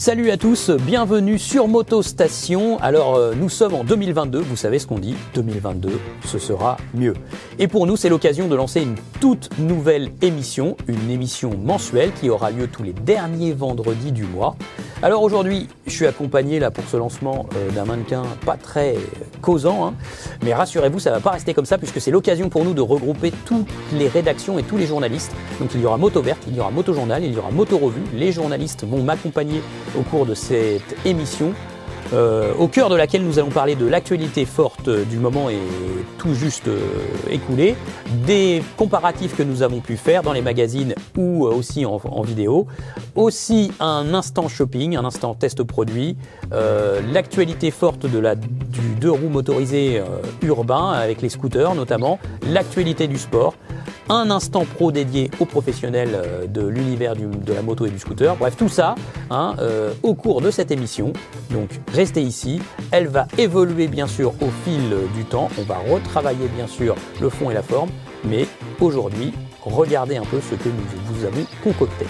Salut à tous, bienvenue sur Moto Station. Alors euh, nous sommes en 2022, vous savez ce qu'on dit, 2022, ce sera mieux. Et pour nous, c'est l'occasion de lancer une toute nouvelle émission, une émission mensuelle qui aura lieu tous les derniers vendredis du mois. Alors aujourd'hui, je suis accompagné là pour ce lancement euh, d'un mannequin pas très causant, hein. mais rassurez-vous, ça va pas rester comme ça puisque c'est l'occasion pour nous de regrouper toutes les rédactions et tous les journalistes. Donc il y aura Moto Verte, il y aura Moto Journal, il y aura Moto Revue. Les journalistes vont m'accompagner au cours de cette émission, euh, au cœur de laquelle nous allons parler de l'actualité forte du moment et tout juste euh, écoulé, des comparatifs que nous avons pu faire dans les magazines ou euh, aussi en, vidéo, aussi un instant shopping, un instant test produit, l'actualité forte de la, du deux roues motorisé euh, urbain avec les scooters notamment, l'actualité du sport, un instant pro dédié aux professionnels euh, de l'univers de la moto et du scooter. Bref, tout ça hein, euh, au cours de cette émission. Donc restez ici. Elle va évoluer bien sûr au fil du temps. On va retravailler bien sûr le fond et la forme. Mais aujourd'hui, regardez un peu ce que nous vous avons concocté.